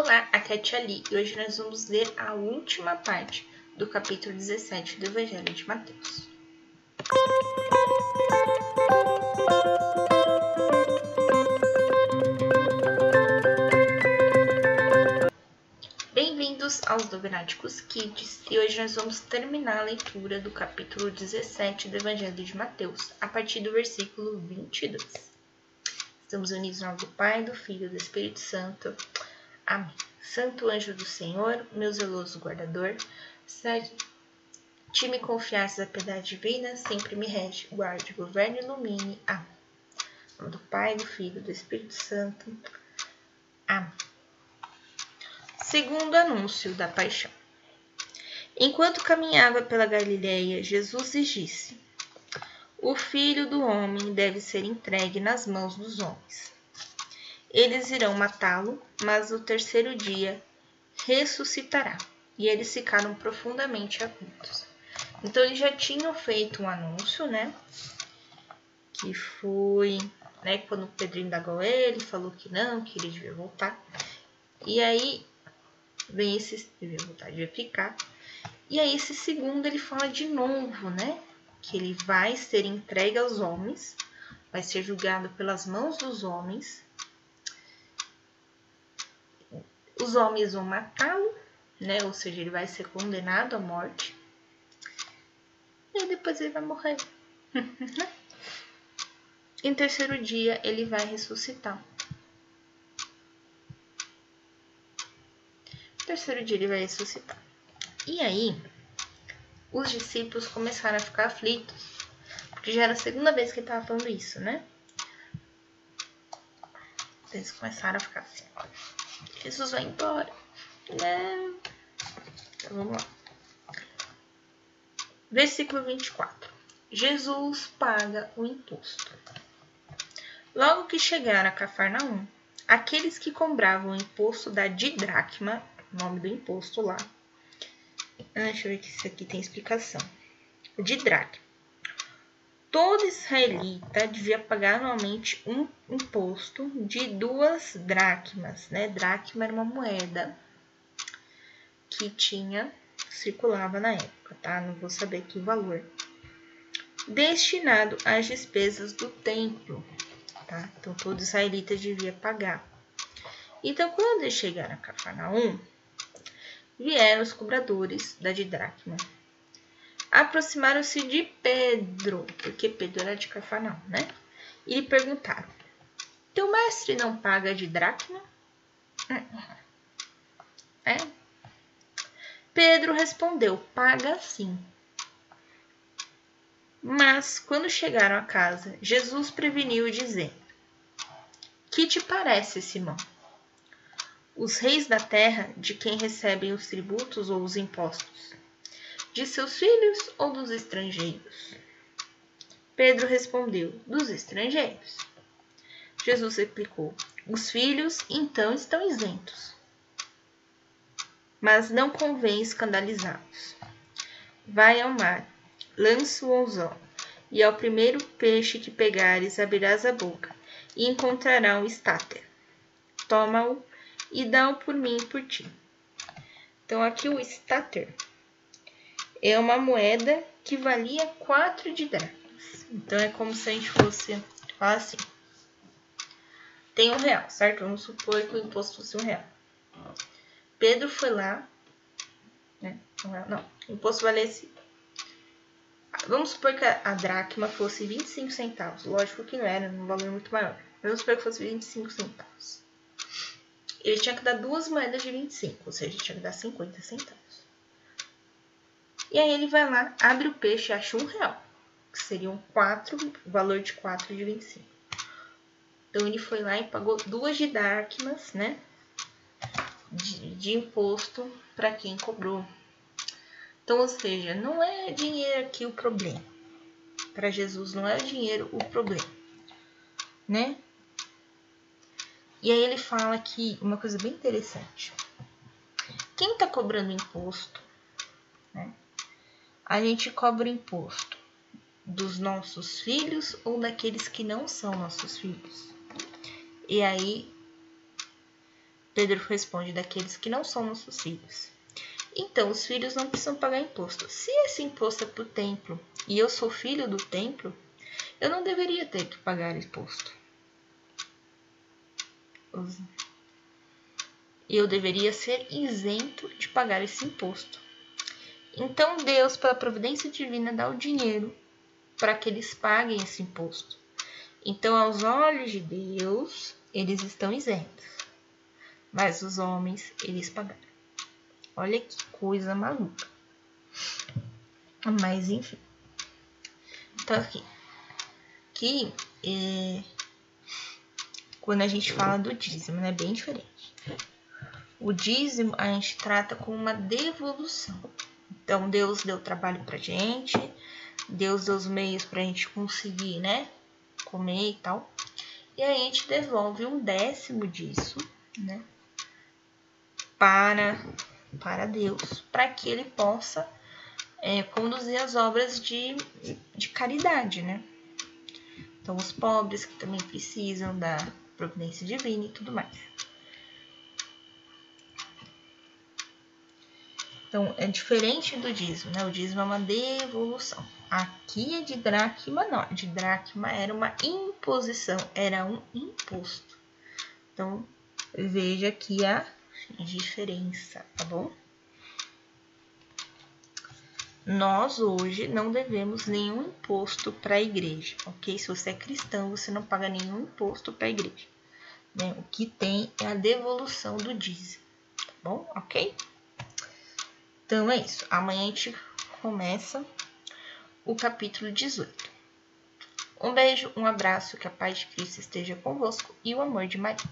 Olá, a Tia Li e hoje nós vamos ler a última parte do capítulo 17 do Evangelho de Mateus. Bem-vindos aos Dogmáticos Kids e hoje nós vamos terminar a leitura do capítulo 17 do Evangelho de Mateus, a partir do versículo 22. Estamos unidos no nome do Pai, do Filho e do Espírito Santo. Amém. Santo anjo do Senhor, meu zeloso guardador, te me confiasses a piedade divina, sempre me rege, guarde, governe e ilumine. Amém. Em nome do Pai, do Filho e do Espírito Santo. Amém. Segundo anúncio da paixão. Enquanto caminhava pela Galileia, Jesus lhes disse: O filho do homem deve ser entregue nas mãos dos homens eles irão matá-lo, mas no terceiro dia ressuscitará. E eles ficaram profundamente atentos. Então eles já tinham feito um anúncio, né? Que foi, né, quando o Pedro indagou ele, falou que não, que ele devia voltar. E aí vem esse devia voltar, devia ficar. E aí esse segundo ele fala de novo, né? Que ele vai ser entregue aos homens, vai ser julgado pelas mãos dos homens os homens vão matá-lo, né? Ou seja, ele vai ser condenado à morte. E depois ele vai morrer. em terceiro dia, ele vai ressuscitar. Terceiro dia, ele vai ressuscitar. E aí, os discípulos começaram a ficar aflitos. Porque já era a segunda vez que ele estava falando isso, né? Eles começaram a ficar assim. Jesus vai embora. Né? Então vamos lá. Versículo 24. Jesus paga o imposto. Logo que chegaram a Cafarnaum, aqueles que cobravam o imposto da didracma, nome do imposto lá. Ah, deixa eu ver que isso aqui tem explicação. Didracma todo israelita devia pagar anualmente um imposto de duas dracmas, né? Dracma era uma moeda que tinha circulava na época, tá? Não vou saber que valor. Destinado às despesas do templo, tá? Então todo israelita devia pagar. Então quando eles chegaram a Cafarnaum, vieram os cobradores da didracma aproximaram-se de Pedro, porque Pedro era de Cafarnaum, né? E lhe perguntaram: Teu mestre não paga de dracma? É? Pedro respondeu: Paga sim. Mas, quando chegaram a casa, Jesus preveniu, dizendo: Que te parece, Simão? Os reis da terra, de quem recebem os tributos ou os impostos, de seus filhos ou dos estrangeiros? Pedro respondeu: Dos estrangeiros. Jesus replicou: Os filhos então estão isentos. Mas não convém escandalizá-los. Vai ao mar, lança o anzol, e ao primeiro peixe que pegares abrirás a boca, e encontrará um estáter. Toma-o e dá-o por mim e por ti. Então, aqui o estáter é uma moeda que valia 4 de dracmas. Então é como se a gente fosse falar assim. Tem um real, certo? Vamos supor que o imposto fosse um real. Pedro foi lá, né? Não, o imposto valesse. Vamos supor que a dracma fosse 25 centavos. Lógico que não era, um valor muito maior. Vamos supor que fosse 25 centavos. Ele tinha que dar duas moedas de 25, ou seja, tinha que dar 50 centavos. E aí ele vai lá, abre o peixe e acha um real, que seriam quatro, o valor de 4 de 25. Então ele foi lá e pagou duas de dracmas, né? De, de imposto para quem cobrou. Então, ou seja, não é dinheiro aqui o problema. Para Jesus não é o dinheiro o problema, né? E aí ele fala aqui uma coisa bem interessante. Quem está cobrando imposto? A gente cobra imposto dos nossos filhos ou daqueles que não são nossos filhos. E aí Pedro responde: daqueles que não são nossos filhos. Então, os filhos não precisam pagar imposto. Se esse imposto é para o templo e eu sou filho do templo, eu não deveria ter que pagar imposto. Eu deveria ser isento de pagar esse imposto. Então, Deus, pela providência divina, dá o dinheiro para que eles paguem esse imposto. Então, aos olhos de Deus, eles estão isentos. Mas os homens, eles pagaram. Olha que coisa maluca. Mas, enfim. Então, aqui. Aqui, é, quando a gente fala do dízimo, é né, bem diferente. O dízimo a gente trata como uma devolução. Então, Deus deu trabalho pra gente, Deus deu os meios pra gente conseguir, né? Comer e tal. E aí a gente devolve um décimo disso, né? Para, para Deus, para que ele possa é, conduzir as obras de, de caridade, né? Então, os pobres que também precisam da providência divina e tudo mais. Então, é diferente do dízimo, né? O dízimo é uma devolução. Aqui é de dracma, não. De dracma era uma imposição, era um imposto. Então, veja aqui a diferença, tá bom? Nós hoje não devemos nenhum imposto para a igreja, ok? Se você é cristão, você não paga nenhum imposto para a igreja. Né? O que tem é a devolução do dízimo, tá bom? Ok? Então é isso. Amanhã a gente começa o capítulo 18. Um beijo, um abraço, que a paz de Cristo esteja convosco e o amor de Maria.